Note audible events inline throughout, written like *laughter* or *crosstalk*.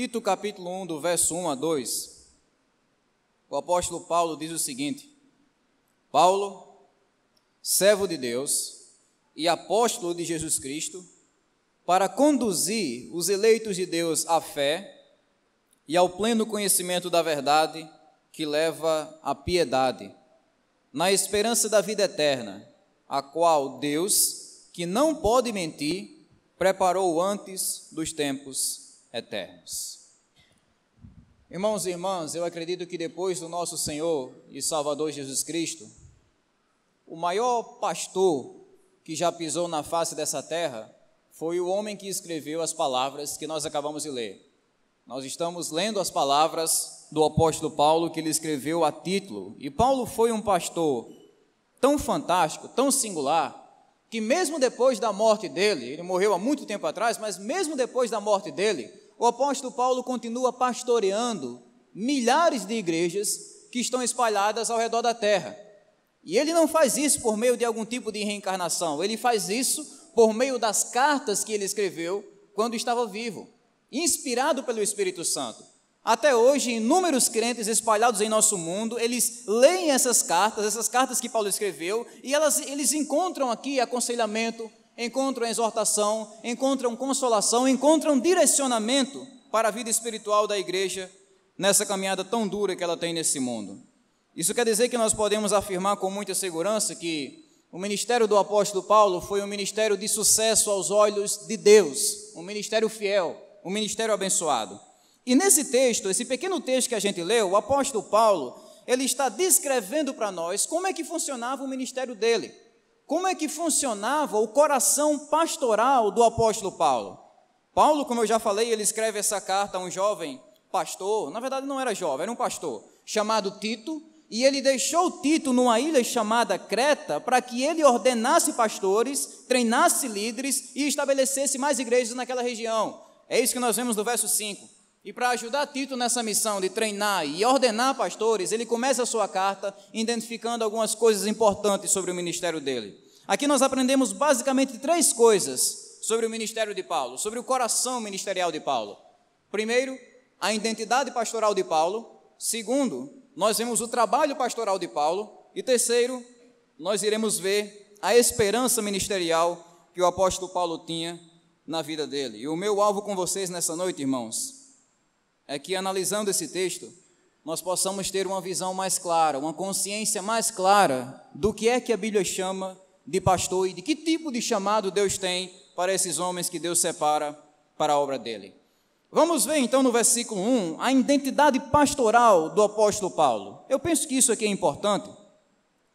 Tito capítulo 1, do verso 1 a 2, o apóstolo Paulo diz o seguinte: Paulo, servo de Deus e apóstolo de Jesus Cristo, para conduzir os eleitos de Deus à fé e ao pleno conhecimento da verdade que leva à piedade, na esperança da vida eterna, a qual Deus, que não pode mentir, preparou antes dos tempos eternos. Irmãos e irmãs, eu acredito que depois do nosso Senhor e Salvador Jesus Cristo, o maior pastor que já pisou na face dessa terra foi o homem que escreveu as palavras que nós acabamos de ler. Nós estamos lendo as palavras do apóstolo Paulo que ele escreveu a título. E Paulo foi um pastor tão fantástico, tão singular, que mesmo depois da morte dele, ele morreu há muito tempo atrás, mas mesmo depois da morte dele, o apóstolo Paulo continua pastoreando milhares de igrejas que estão espalhadas ao redor da terra. E ele não faz isso por meio de algum tipo de reencarnação, ele faz isso por meio das cartas que ele escreveu quando estava vivo, inspirado pelo Espírito Santo. Até hoje, inúmeros crentes espalhados em nosso mundo, eles leem essas cartas, essas cartas que Paulo escreveu, e elas, eles encontram aqui aconselhamento, encontram exortação, encontram consolação, encontram direcionamento para a vida espiritual da igreja nessa caminhada tão dura que ela tem nesse mundo. Isso quer dizer que nós podemos afirmar com muita segurança que o ministério do apóstolo Paulo foi um ministério de sucesso aos olhos de Deus, um ministério fiel, um ministério abençoado. E nesse texto, esse pequeno texto que a gente leu, o apóstolo Paulo, ele está descrevendo para nós como é que funcionava o ministério dele. Como é que funcionava o coração pastoral do apóstolo Paulo? Paulo, como eu já falei, ele escreve essa carta a um jovem pastor, na verdade não era jovem, era um pastor, chamado Tito, e ele deixou Tito numa ilha chamada Creta para que ele ordenasse pastores, treinasse líderes e estabelecesse mais igrejas naquela região. É isso que nós vemos no verso 5. E para ajudar Tito nessa missão de treinar e ordenar pastores, ele começa a sua carta identificando algumas coisas importantes sobre o ministério dele. Aqui nós aprendemos basicamente três coisas sobre o ministério de Paulo, sobre o coração ministerial de Paulo. Primeiro, a identidade pastoral de Paulo. Segundo, nós vemos o trabalho pastoral de Paulo. E terceiro, nós iremos ver a esperança ministerial que o apóstolo Paulo tinha na vida dele. E o meu alvo com vocês nessa noite, irmãos, é que analisando esse texto, nós possamos ter uma visão mais clara, uma consciência mais clara do que é que a Bíblia chama de pastor e de que tipo de chamado Deus tem para esses homens que Deus separa para a obra dele. Vamos ver então no versículo 1 a identidade pastoral do apóstolo Paulo. Eu penso que isso aqui é importante,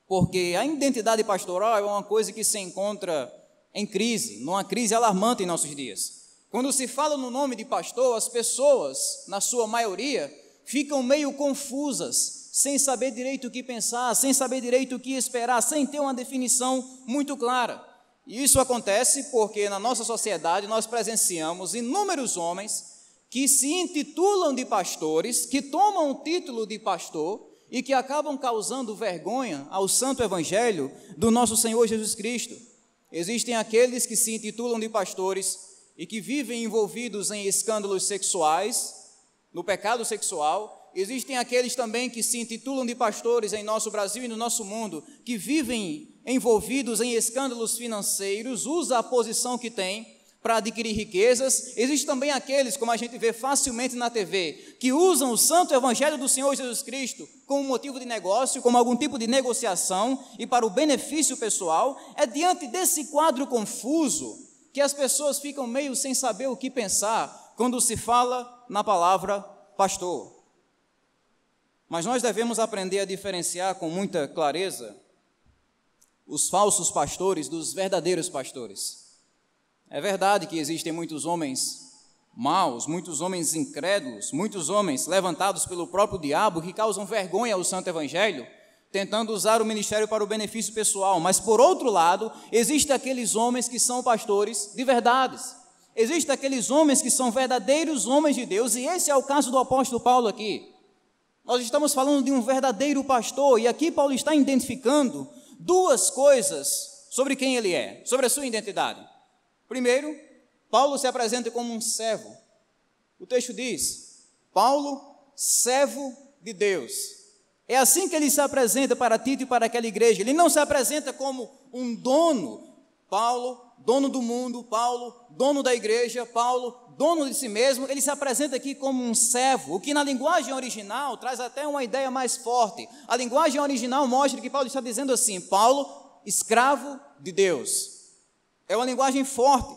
porque a identidade pastoral é uma coisa que se encontra em crise, numa crise alarmante em nossos dias. Quando se fala no nome de pastor, as pessoas, na sua maioria, ficam meio confusas, sem saber direito o que pensar, sem saber direito o que esperar, sem ter uma definição muito clara. E isso acontece porque na nossa sociedade nós presenciamos inúmeros homens que se intitulam de pastores, que tomam o título de pastor e que acabam causando vergonha ao santo evangelho do nosso Senhor Jesus Cristo. Existem aqueles que se intitulam de pastores e que vivem envolvidos em escândalos sexuais, no pecado sexual. Existem aqueles também que se intitulam de pastores em nosso Brasil e no nosso mundo, que vivem envolvidos em escândalos financeiros, usa a posição que tem para adquirir riquezas. Existem também aqueles, como a gente vê facilmente na TV, que usam o santo evangelho do Senhor Jesus Cristo como motivo de negócio, como algum tipo de negociação e para o benefício pessoal. É diante desse quadro confuso que as pessoas ficam meio sem saber o que pensar quando se fala na palavra pastor. Mas nós devemos aprender a diferenciar com muita clareza os falsos pastores dos verdadeiros pastores. É verdade que existem muitos homens maus, muitos homens incrédulos, muitos homens levantados pelo próprio diabo que causam vergonha ao santo evangelho, tentando usar o ministério para o benefício pessoal. Mas por outro lado, existem aqueles homens que são pastores de verdades. Existem aqueles homens que são verdadeiros homens de Deus, e esse é o caso do apóstolo Paulo aqui. Nós estamos falando de um verdadeiro pastor, e aqui Paulo está identificando duas coisas sobre quem ele é, sobre a sua identidade. Primeiro, Paulo se apresenta como um servo. O texto diz: Paulo, servo de Deus. É assim que ele se apresenta para Tito e para aquela igreja. Ele não se apresenta como um dono. Paulo, dono do mundo, Paulo, dono da igreja, Paulo, dono de si mesmo, ele se apresenta aqui como um servo, o que na linguagem original traz até uma ideia mais forte. A linguagem original mostra que Paulo está dizendo assim: Paulo, escravo de Deus. É uma linguagem forte.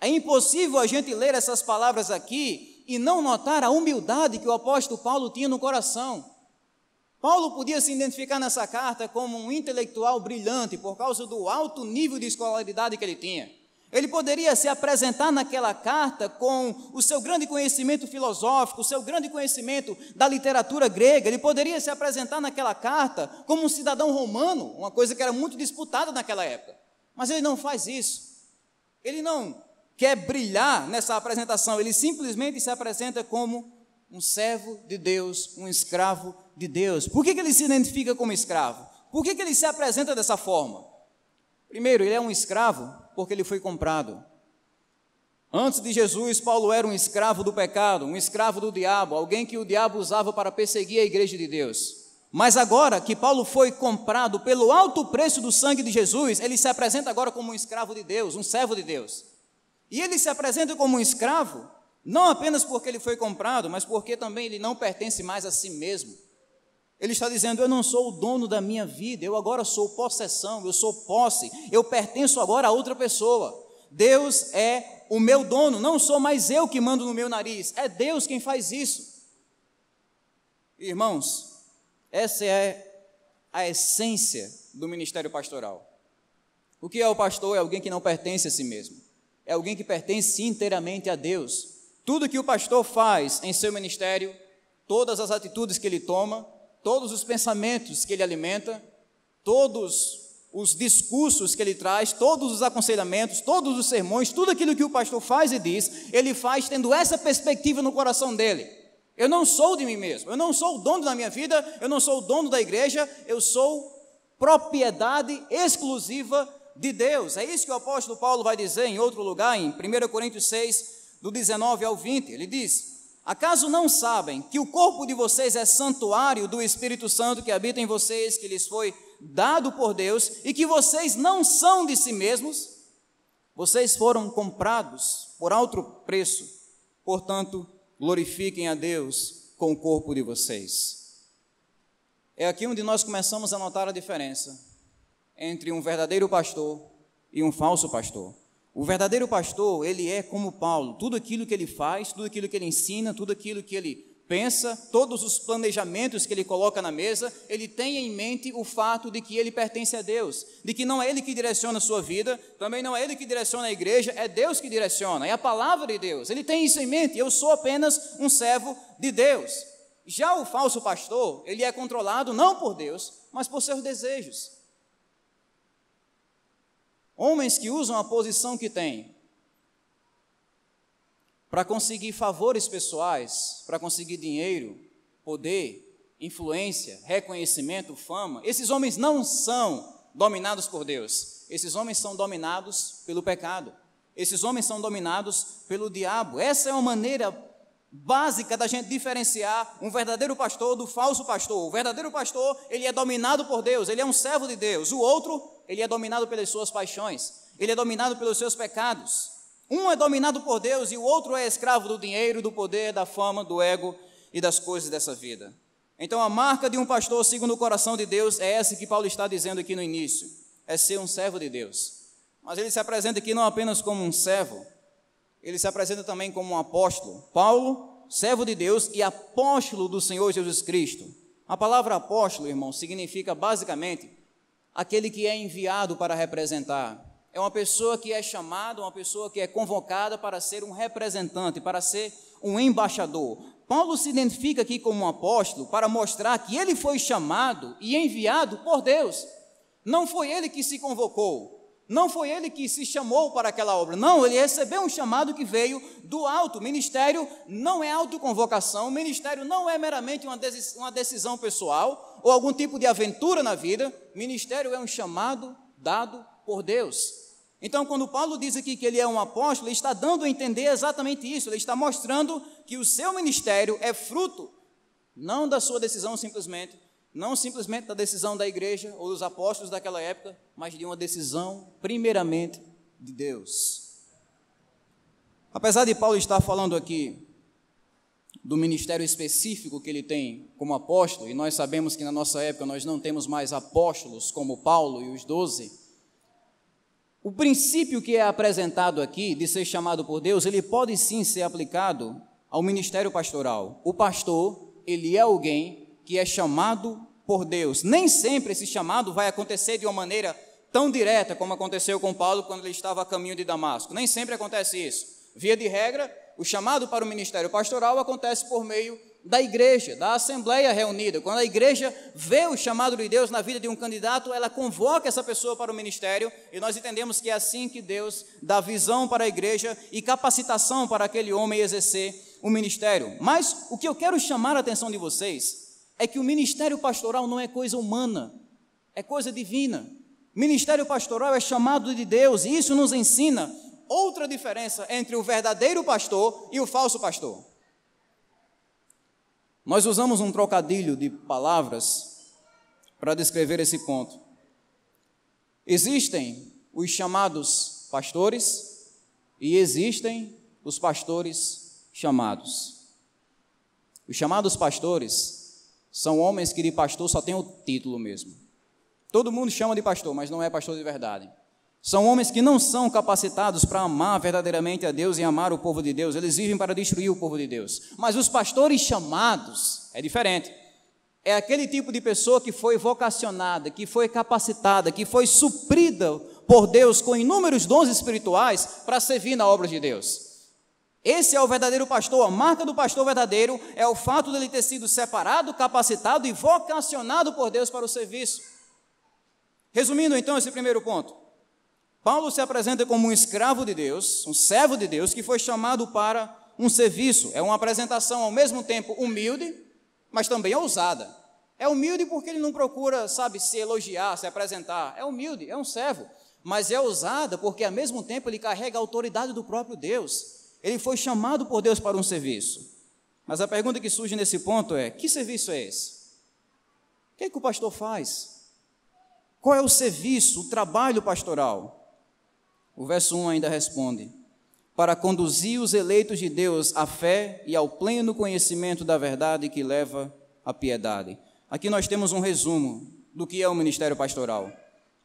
É impossível a gente ler essas palavras aqui e não notar a humildade que o apóstolo Paulo tinha no coração. Paulo podia se identificar nessa carta como um intelectual brilhante por causa do alto nível de escolaridade que ele tinha. Ele poderia se apresentar naquela carta com o seu grande conhecimento filosófico, o seu grande conhecimento da literatura grega. Ele poderia se apresentar naquela carta como um cidadão romano, uma coisa que era muito disputada naquela época. Mas ele não faz isso. Ele não quer brilhar nessa apresentação, ele simplesmente se apresenta como um servo de Deus, um escravo de Deus. Por que, que ele se identifica como escravo? Por que, que ele se apresenta dessa forma? Primeiro, ele é um escravo porque ele foi comprado. Antes de Jesus, Paulo era um escravo do pecado, um escravo do diabo, alguém que o diabo usava para perseguir a igreja de Deus. Mas agora que Paulo foi comprado pelo alto preço do sangue de Jesus, ele se apresenta agora como um escravo de Deus, um servo de Deus. E ele se apresenta como um escravo, não apenas porque ele foi comprado, mas porque também ele não pertence mais a si mesmo. Ele está dizendo: Eu não sou o dono da minha vida, eu agora sou possessão, eu sou posse, eu pertenço agora a outra pessoa. Deus é o meu dono, não sou mais eu que mando no meu nariz, é Deus quem faz isso. Irmãos, essa é a essência do ministério pastoral. O que é o pastor? É alguém que não pertence a si mesmo, é alguém que pertence inteiramente a Deus. Tudo que o pastor faz em seu ministério, todas as atitudes que ele toma, todos os pensamentos que ele alimenta, todos os discursos que ele traz, todos os aconselhamentos, todos os sermões, tudo aquilo que o pastor faz e diz, ele faz tendo essa perspectiva no coração dele. Eu não sou de mim mesmo, eu não sou o dono da minha vida, eu não sou o dono da igreja, eu sou propriedade exclusiva de Deus. É isso que o apóstolo Paulo vai dizer em outro lugar, em 1 Coríntios 6, do 19 ao 20. Ele diz: Acaso não sabem que o corpo de vocês é santuário do Espírito Santo que habita em vocês, que lhes foi dado por Deus, e que vocês não são de si mesmos? Vocês foram comprados por alto preço, portanto, glorifiquem a Deus com o corpo de vocês. É aqui onde nós começamos a notar a diferença entre um verdadeiro pastor e um falso pastor. O verdadeiro pastor, ele é como Paulo, tudo aquilo que ele faz, tudo aquilo que ele ensina, tudo aquilo que ele pensa, todos os planejamentos que ele coloca na mesa, ele tem em mente o fato de que ele pertence a Deus, de que não é ele que direciona a sua vida, também não é ele que direciona a igreja, é Deus que direciona, é a palavra de Deus. Ele tem isso em mente, eu sou apenas um servo de Deus. Já o falso pastor, ele é controlado não por Deus, mas por seus desejos. Homens que usam a posição que têm para conseguir favores pessoais, para conseguir dinheiro, poder, influência, reconhecimento, fama, esses homens não são dominados por Deus. Esses homens são dominados pelo pecado. Esses homens são dominados pelo diabo. Essa é uma maneira básica da gente diferenciar um verdadeiro pastor do falso pastor. O verdadeiro pastor, ele é dominado por Deus, ele é um servo de Deus. O outro ele é dominado pelas suas paixões, ele é dominado pelos seus pecados. Um é dominado por Deus e o outro é escravo do dinheiro, do poder, da fama, do ego e das coisas dessa vida. Então, a marca de um pastor segundo o coração de Deus é essa que Paulo está dizendo aqui no início: é ser um servo de Deus. Mas ele se apresenta aqui não apenas como um servo, ele se apresenta também como um apóstolo. Paulo, servo de Deus e apóstolo do Senhor Jesus Cristo. A palavra apóstolo, irmão, significa basicamente aquele que é enviado para representar. É uma pessoa que é chamada, uma pessoa que é convocada para ser um representante, para ser um embaixador. Paulo se identifica aqui como um apóstolo para mostrar que ele foi chamado e enviado por Deus. Não foi ele que se convocou, não foi ele que se chamou para aquela obra, não, ele recebeu um chamado que veio do alto. Ministério não é autoconvocação, ministério não é meramente uma decisão pessoal ou algum tipo de aventura na vida. Ministério é um chamado dado por Deus. Então, quando Paulo diz aqui que ele é um apóstolo, ele está dando a entender exatamente isso. Ele está mostrando que o seu ministério é fruto não da sua decisão simplesmente, não simplesmente da decisão da igreja ou dos apóstolos daquela época, mas de uma decisão primeiramente de Deus. Apesar de Paulo estar falando aqui do ministério específico que ele tem como apóstolo, e nós sabemos que na nossa época nós não temos mais apóstolos como Paulo e os doze, o princípio que é apresentado aqui de ser chamado por Deus, ele pode sim ser aplicado ao ministério pastoral. O pastor, ele é alguém que é chamado por Deus. Nem sempre esse chamado vai acontecer de uma maneira tão direta como aconteceu com Paulo quando ele estava a caminho de Damasco. Nem sempre acontece isso. Via de regra, o chamado para o ministério pastoral acontece por meio da igreja, da assembleia reunida. Quando a igreja vê o chamado de Deus na vida de um candidato, ela convoca essa pessoa para o ministério, e nós entendemos que é assim que Deus dá visão para a igreja e capacitação para aquele homem exercer o ministério. Mas o que eu quero chamar a atenção de vocês é que o ministério pastoral não é coisa humana, é coisa divina. Ministério pastoral é chamado de Deus, e isso nos ensina outra diferença entre o verdadeiro pastor e o falso pastor. Nós usamos um trocadilho de palavras para descrever esse ponto. Existem os chamados pastores e existem os pastores chamados. Os chamados pastores são homens que de pastor só tem o título mesmo. Todo mundo chama de pastor, mas não é pastor de verdade. São homens que não são capacitados para amar verdadeiramente a Deus e amar o povo de Deus, eles vivem para destruir o povo de Deus. Mas os pastores chamados é diferente. É aquele tipo de pessoa que foi vocacionada, que foi capacitada, que foi suprida por Deus com inúmeros dons espirituais para servir na obra de Deus. Esse é o verdadeiro pastor. A marca do pastor verdadeiro é o fato dele ter sido separado, capacitado e vocacionado por Deus para o serviço. Resumindo então esse primeiro ponto, Paulo se apresenta como um escravo de Deus, um servo de Deus, que foi chamado para um serviço. É uma apresentação ao mesmo tempo humilde, mas também ousada. É humilde porque ele não procura, sabe, se elogiar, se apresentar. É humilde, é um servo. Mas é ousada porque, ao mesmo tempo, ele carrega a autoridade do próprio Deus. Ele foi chamado por Deus para um serviço. Mas a pergunta que surge nesse ponto é: que serviço é esse? O que, é que o pastor faz? Qual é o serviço, o trabalho pastoral? O verso 1 ainda responde: Para conduzir os eleitos de Deus à fé e ao pleno conhecimento da verdade que leva à piedade. Aqui nós temos um resumo do que é o ministério pastoral.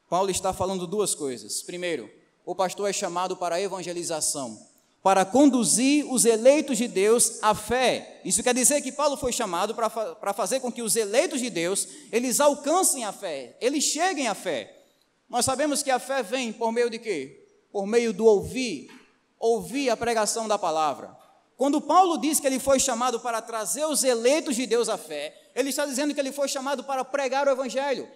Paulo está falando duas coisas. Primeiro, o pastor é chamado para a evangelização, para conduzir os eleitos de Deus à fé. Isso quer dizer que Paulo foi chamado para, para fazer com que os eleitos de Deus, eles alcancem a fé, eles cheguem à fé. Nós sabemos que a fé vem por meio de quê? Por meio do ouvir, ouvir a pregação da palavra. Quando Paulo diz que ele foi chamado para trazer os eleitos de Deus à fé, ele está dizendo que ele foi chamado para pregar o evangelho.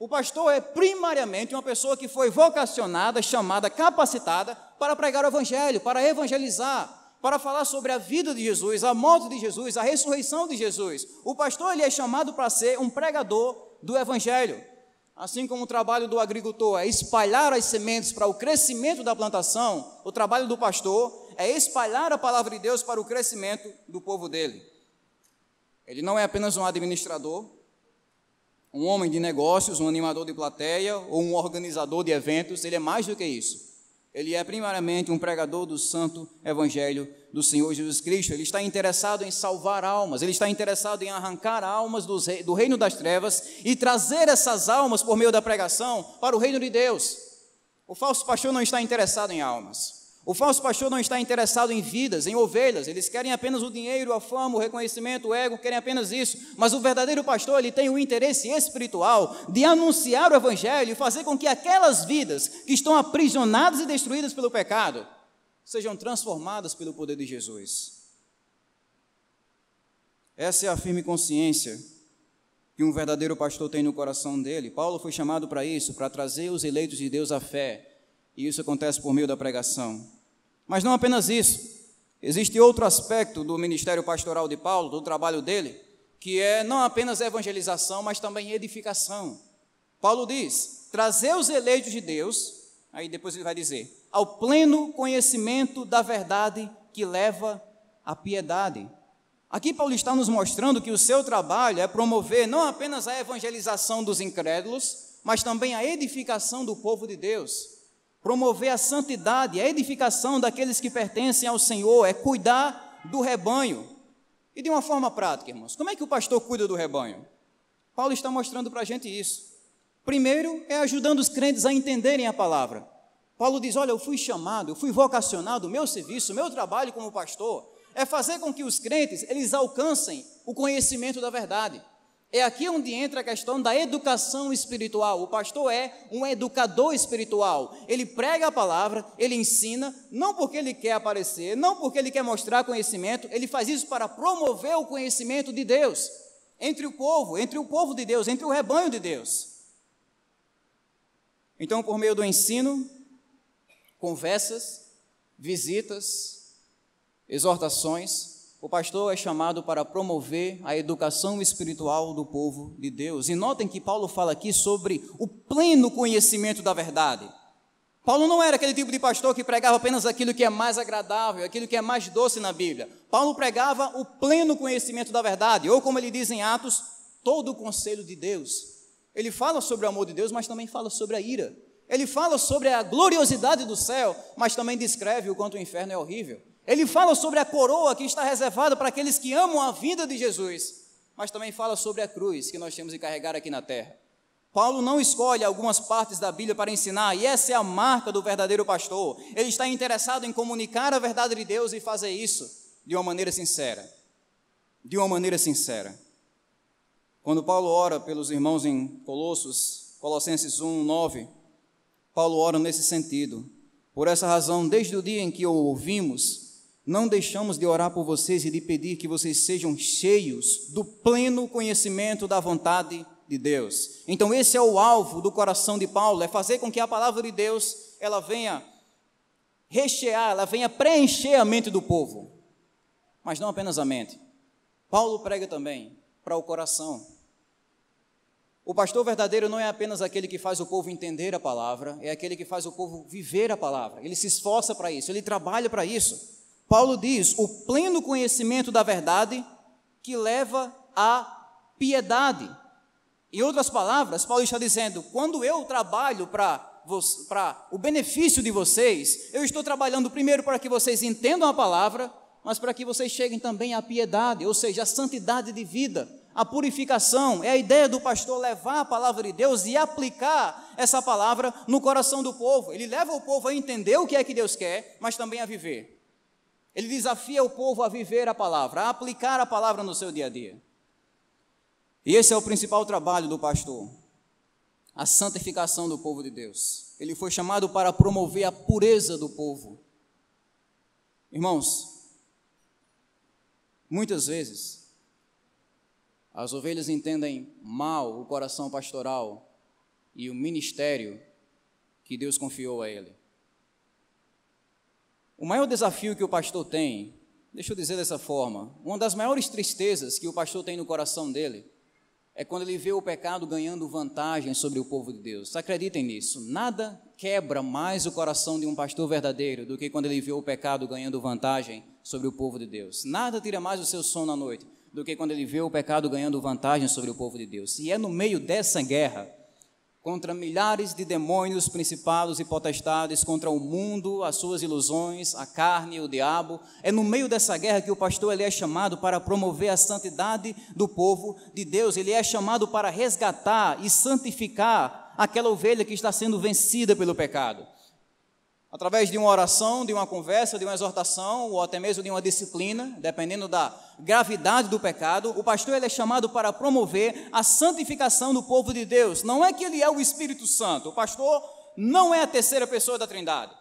O pastor é primariamente uma pessoa que foi vocacionada, chamada, capacitada para pregar o evangelho, para evangelizar, para falar sobre a vida de Jesus, a morte de Jesus, a ressurreição de Jesus. O pastor ele é chamado para ser um pregador do evangelho. Assim como o trabalho do agricultor é espalhar as sementes para o crescimento da plantação, o trabalho do pastor é espalhar a palavra de Deus para o crescimento do povo dele. Ele não é apenas um administrador, um homem de negócios, um animador de plateia ou um organizador de eventos, ele é mais do que isso. Ele é primariamente um pregador do santo evangelho do Senhor Jesus Cristo. Ele está interessado em salvar almas, ele está interessado em arrancar almas do reino das trevas e trazer essas almas por meio da pregação para o reino de Deus. O falso pastor não está interessado em almas. O falso pastor não está interessado em vidas, em ovelhas. Eles querem apenas o dinheiro, a fama, o reconhecimento, o ego, querem apenas isso. Mas o verdadeiro pastor, ele tem o interesse espiritual de anunciar o evangelho e fazer com que aquelas vidas que estão aprisionadas e destruídas pelo pecado sejam transformadas pelo poder de Jesus. Essa é a firme consciência que um verdadeiro pastor tem no coração dele. Paulo foi chamado para isso, para trazer os eleitos de Deus à fé. E isso acontece por meio da pregação. Mas não apenas isso. Existe outro aspecto do ministério pastoral de Paulo, do trabalho dele, que é não apenas evangelização, mas também edificação. Paulo diz: trazer os eleitos de Deus Aí depois ele vai dizer: ao pleno conhecimento da verdade que leva à piedade. Aqui Paulo está nos mostrando que o seu trabalho é promover não apenas a evangelização dos incrédulos, mas também a edificação do povo de Deus. Promover a santidade, a edificação daqueles que pertencem ao Senhor, é cuidar do rebanho. E de uma forma prática, irmãos, como é que o pastor cuida do rebanho? Paulo está mostrando para a gente isso. Primeiro é ajudando os crentes a entenderem a palavra. Paulo diz: Olha, eu fui chamado, eu fui vocacionado, meu serviço, meu trabalho como pastor é fazer com que os crentes eles alcancem o conhecimento da verdade. É aqui onde entra a questão da educação espiritual. O pastor é um educador espiritual. Ele prega a palavra, ele ensina, não porque ele quer aparecer, não porque ele quer mostrar conhecimento, ele faz isso para promover o conhecimento de Deus entre o povo, entre o povo de Deus, entre o rebanho de Deus. Então, por meio do ensino, conversas, visitas, exortações, o pastor é chamado para promover a educação espiritual do povo de Deus. E notem que Paulo fala aqui sobre o pleno conhecimento da verdade. Paulo não era aquele tipo de pastor que pregava apenas aquilo que é mais agradável, aquilo que é mais doce na Bíblia. Paulo pregava o pleno conhecimento da verdade, ou como ele diz em Atos, todo o conselho de Deus. Ele fala sobre o amor de Deus, mas também fala sobre a ira. Ele fala sobre a gloriosidade do céu, mas também descreve o quanto o inferno é horrível. Ele fala sobre a coroa que está reservada para aqueles que amam a vida de Jesus, mas também fala sobre a cruz que nós temos de carregar aqui na terra. Paulo não escolhe algumas partes da Bíblia para ensinar, e essa é a marca do verdadeiro pastor. Ele está interessado em comunicar a verdade de Deus e fazer isso de uma maneira sincera. De uma maneira sincera. Quando Paulo ora pelos irmãos em Colossos, Colossenses 1, 9, Paulo ora nesse sentido. Por essa razão, desde o dia em que o ouvimos, não deixamos de orar por vocês e de pedir que vocês sejam cheios do pleno conhecimento da vontade de Deus. Então esse é o alvo do coração de Paulo, é fazer com que a palavra de Deus ela venha rechear, ela venha preencher a mente do povo. Mas não apenas a mente. Paulo prega também para o coração. O pastor verdadeiro não é apenas aquele que faz o povo entender a palavra, é aquele que faz o povo viver a palavra. Ele se esforça para isso, ele trabalha para isso. Paulo diz: o pleno conhecimento da verdade que leva à piedade. Em outras palavras, Paulo está dizendo: quando eu trabalho para para o benefício de vocês, eu estou trabalhando primeiro para que vocês entendam a palavra, mas para que vocês cheguem também à piedade, ou seja, à santidade de vida, à purificação. É a ideia do pastor levar a palavra de Deus e aplicar essa palavra no coração do povo. Ele leva o povo a entender o que é que Deus quer, mas também a viver. Ele desafia o povo a viver a palavra, a aplicar a palavra no seu dia a dia. E esse é o principal trabalho do pastor, a santificação do povo de Deus. Ele foi chamado para promover a pureza do povo. Irmãos, muitas vezes as ovelhas entendem mal o coração pastoral e o ministério que Deus confiou a ele. O maior desafio que o pastor tem, deixa eu dizer dessa forma, uma das maiores tristezas que o pastor tem no coração dele é quando ele vê o pecado ganhando vantagem sobre o povo de Deus. Acreditem nisso. Nada quebra mais o coração de um pastor verdadeiro do que quando ele vê o pecado ganhando vantagem sobre o povo de Deus. Nada tira mais o seu sono à noite do que quando ele vê o pecado ganhando vantagem sobre o povo de Deus. E é no meio dessa guerra contra milhares de demônios, principados e potestades, contra o mundo, as suas ilusões, a carne, o diabo. É no meio dessa guerra que o pastor ele é chamado para promover a santidade do povo de Deus. Ele é chamado para resgatar e santificar aquela ovelha que está sendo vencida pelo pecado através de uma oração, de uma conversa, de uma exortação, ou até mesmo de uma disciplina, dependendo da gravidade do pecado, o pastor ele é chamado para promover a santificação do povo de Deus. Não é que ele é o Espírito Santo, o pastor não é a terceira pessoa da Trindade.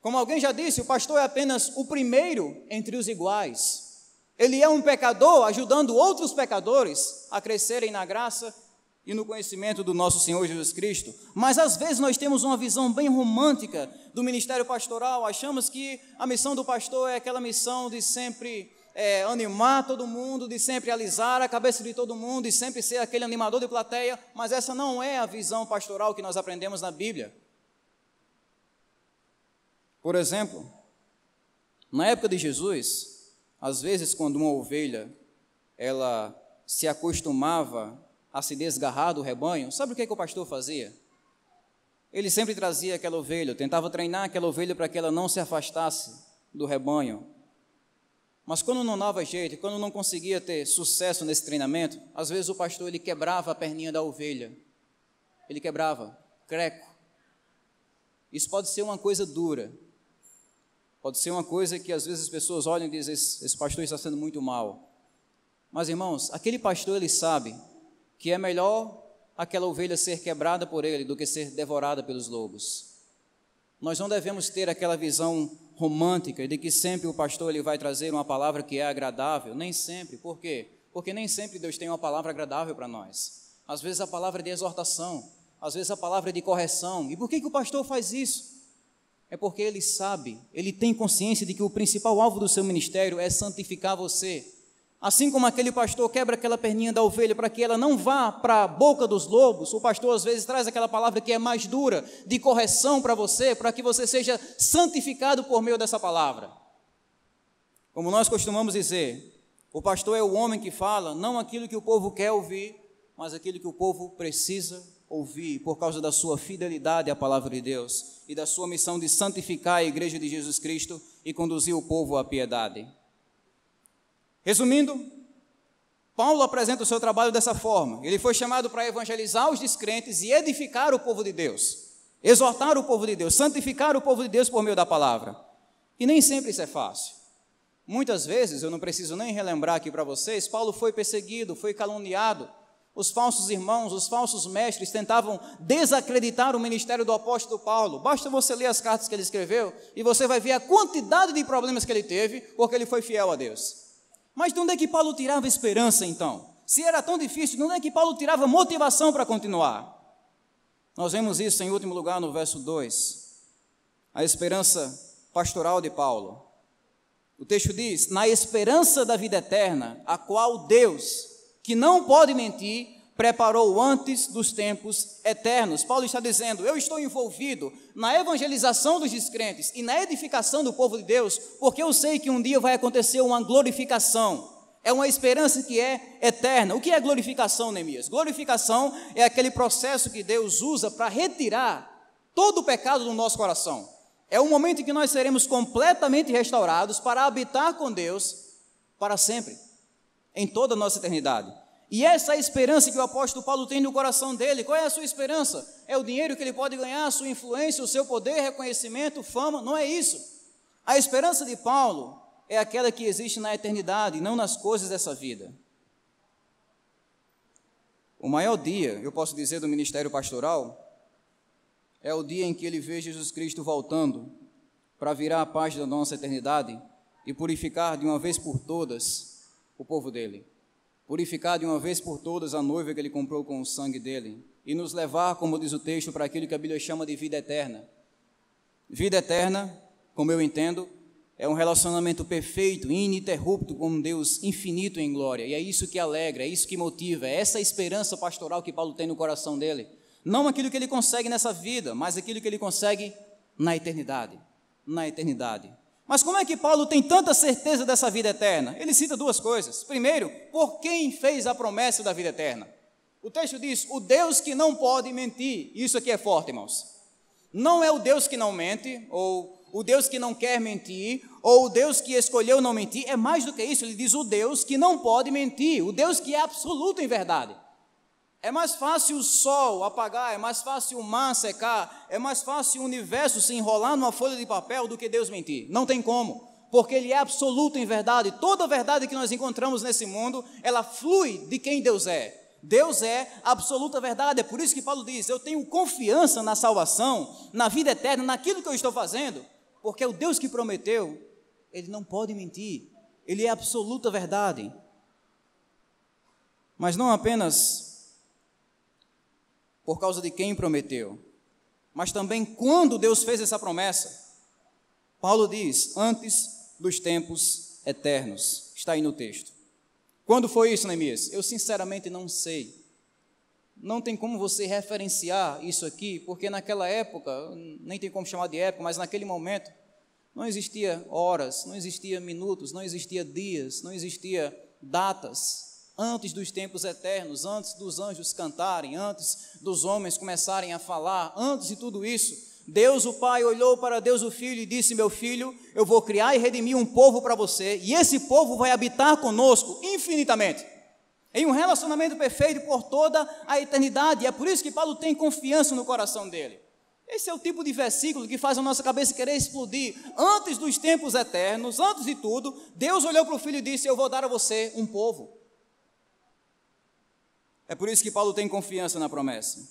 Como alguém já disse, o pastor é apenas o primeiro entre os iguais. Ele é um pecador ajudando outros pecadores a crescerem na graça e no conhecimento do nosso Senhor Jesus Cristo, mas às vezes nós temos uma visão bem romântica do ministério pastoral, achamos que a missão do pastor é aquela missão de sempre é, animar todo mundo, de sempre alisar a cabeça de todo mundo, e sempre ser aquele animador de plateia, mas essa não é a visão pastoral que nós aprendemos na Bíblia. Por exemplo, na época de Jesus, às vezes quando uma ovelha ela se acostumava a se desgarrar do rebanho, sabe o que, é que o pastor fazia? Ele sempre trazia aquela ovelha, tentava treinar aquela ovelha para que ela não se afastasse do rebanho. Mas quando não dava jeito, quando não conseguia ter sucesso nesse treinamento, às vezes o pastor ele quebrava a perninha da ovelha. Ele quebrava, creco. Isso pode ser uma coisa dura. Pode ser uma coisa que às vezes as pessoas olham e dizem: esse, esse pastor está sendo muito mal. Mas irmãos, aquele pastor ele sabe que é melhor aquela ovelha ser quebrada por ele do que ser devorada pelos lobos. Nós não devemos ter aquela visão romântica de que sempre o pastor ele vai trazer uma palavra que é agradável. Nem sempre. Por quê? Porque nem sempre Deus tem uma palavra agradável para nós. Às vezes a palavra é de exortação, às vezes a palavra é de correção. E por que, que o pastor faz isso? É porque ele sabe, ele tem consciência de que o principal alvo do seu ministério é santificar você, Assim como aquele pastor quebra aquela perninha da ovelha para que ela não vá para a boca dos lobos, o pastor às vezes traz aquela palavra que é mais dura, de correção para você, para que você seja santificado por meio dessa palavra. Como nós costumamos dizer, o pastor é o homem que fala não aquilo que o povo quer ouvir, mas aquilo que o povo precisa ouvir, por causa da sua fidelidade à palavra de Deus e da sua missão de santificar a igreja de Jesus Cristo e conduzir o povo à piedade. Resumindo, Paulo apresenta o seu trabalho dessa forma. Ele foi chamado para evangelizar os descrentes e edificar o povo de Deus, exortar o povo de Deus, santificar o povo de Deus por meio da palavra. E nem sempre isso é fácil. Muitas vezes, eu não preciso nem relembrar aqui para vocês, Paulo foi perseguido, foi caluniado. Os falsos irmãos, os falsos mestres tentavam desacreditar o ministério do apóstolo Paulo. Basta você ler as cartas que ele escreveu e você vai ver a quantidade de problemas que ele teve, porque ele foi fiel a Deus. Mas de onde é que Paulo tirava esperança então? Se era tão difícil, de onde é que Paulo tirava motivação para continuar? Nós vemos isso em último lugar no verso 2. A esperança pastoral de Paulo. O texto diz: Na esperança da vida eterna, a qual Deus, que não pode mentir, preparou antes dos tempos eternos. Paulo está dizendo: Eu estou envolvido na evangelização dos descrentes e na edificação do povo de Deus, porque eu sei que um dia vai acontecer uma glorificação. É uma esperança que é eterna. O que é glorificação, Neemias? Glorificação é aquele processo que Deus usa para retirar todo o pecado do nosso coração. É o momento em que nós seremos completamente restaurados para habitar com Deus para sempre, em toda a nossa eternidade. E essa é esperança que o apóstolo Paulo tem no coração dele. Qual é a sua esperança? É o dinheiro que ele pode ganhar, a sua influência, o seu poder, reconhecimento, fama? Não é isso. A esperança de Paulo é aquela que existe na eternidade, não nas coisas dessa vida. O maior dia, eu posso dizer, do ministério pastoral é o dia em que ele vê Jesus Cristo voltando para virar a paz da nossa eternidade e purificar de uma vez por todas o povo dele purificar de uma vez por todas a noiva que ele comprou com o sangue dele e nos levar, como diz o texto, para aquilo que a Bíblia chama de vida eterna. Vida eterna, como eu entendo, é um relacionamento perfeito, ininterrupto com um Deus infinito em glória. E é isso que alegra, é isso que motiva, é essa esperança pastoral que Paulo tem no coração dele. Não aquilo que ele consegue nessa vida, mas aquilo que ele consegue na eternidade. Na eternidade. Mas como é que Paulo tem tanta certeza dessa vida eterna? Ele cita duas coisas. Primeiro, por quem fez a promessa da vida eterna? O texto diz: o Deus que não pode mentir. Isso aqui é forte, irmãos. Não é o Deus que não mente, ou o Deus que não quer mentir, ou o Deus que escolheu não mentir. É mais do que isso. Ele diz o Deus que não pode mentir, o Deus que é absoluto em verdade. É mais fácil o sol apagar, é mais fácil o mar secar, é mais fácil o universo se enrolar numa folha de papel do que Deus mentir. Não tem como, porque Ele é absoluto em verdade. Toda verdade que nós encontramos nesse mundo, ela flui de quem Deus é. Deus é absoluta verdade. É por isso que Paulo diz: Eu tenho confiança na salvação, na vida eterna, naquilo que eu estou fazendo, porque o Deus que prometeu, Ele não pode mentir. Ele é absoluta verdade. Mas não apenas por causa de quem prometeu, mas também quando Deus fez essa promessa. Paulo diz: antes dos tempos eternos. Está aí no texto. Quando foi isso, Neemias? Eu sinceramente não sei. Não tem como você referenciar isso aqui, porque naquela época, nem tem como chamar de época, mas naquele momento, Não existia horas, não existia minutos, não existia dias, não existia datas antes dos tempos eternos, antes dos anjos cantarem, antes dos homens começarem a falar, antes de tudo isso, Deus o Pai olhou para Deus o Filho e disse: Meu filho, eu vou criar e redimir um povo para você, e esse povo vai habitar conosco infinitamente, em um relacionamento perfeito por toda a eternidade. E é por isso que Paulo tem confiança no coração dele. Esse é o tipo de versículo que faz a nossa cabeça querer explodir. Antes dos tempos eternos, antes de tudo, Deus olhou para o filho e disse: Eu vou dar a você um povo. É por isso que Paulo tem confiança na promessa.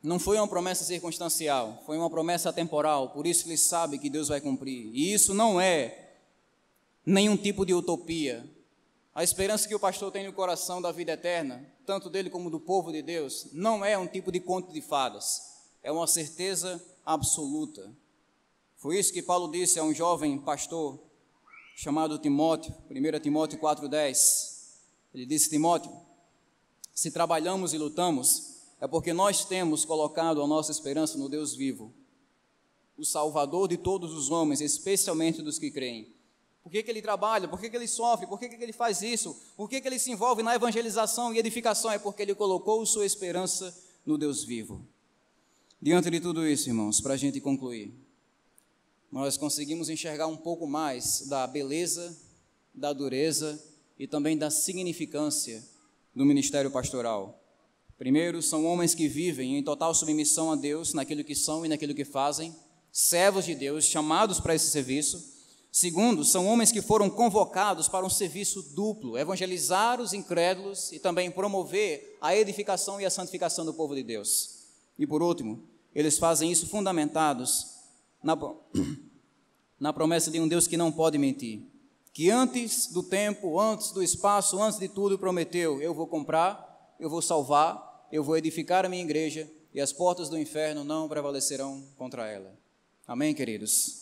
Não foi uma promessa circunstancial, foi uma promessa temporal, por isso ele sabe que Deus vai cumprir. E isso não é nenhum tipo de utopia. A esperança que o pastor tem no coração da vida eterna, tanto dele como do povo de Deus, não é um tipo de conto de fadas, é uma certeza absoluta. Foi isso que Paulo disse a um jovem pastor chamado Timóteo, 1 Timóteo 4,10. Ele disse: Timóteo, se trabalhamos e lutamos, é porque nós temos colocado a nossa esperança no Deus vivo, o Salvador de todos os homens, especialmente dos que creem. Por que, que ele trabalha? Por que, que ele sofre? Por que, que ele faz isso? Por que, que ele se envolve na evangelização e edificação? É porque ele colocou sua esperança no Deus vivo. Diante de tudo isso, irmãos, para a gente concluir, nós conseguimos enxergar um pouco mais da beleza, da dureza e também da significância do ministério pastoral. Primeiro, são homens que vivem em total submissão a Deus naquilo que são e naquilo que fazem, servos de Deus, chamados para esse serviço. Segundo, são homens que foram convocados para um serviço duplo, evangelizar os incrédulos e também promover a edificação e a santificação do povo de Deus. E por último, eles fazem isso fundamentados na, *clears throat* na promessa de um Deus que não pode mentir, que antes do tempo, antes do espaço, antes de tudo prometeu: eu vou comprar, eu vou salvar, eu vou edificar a minha igreja e as portas do inferno não prevalecerão contra ela. Amém, queridos?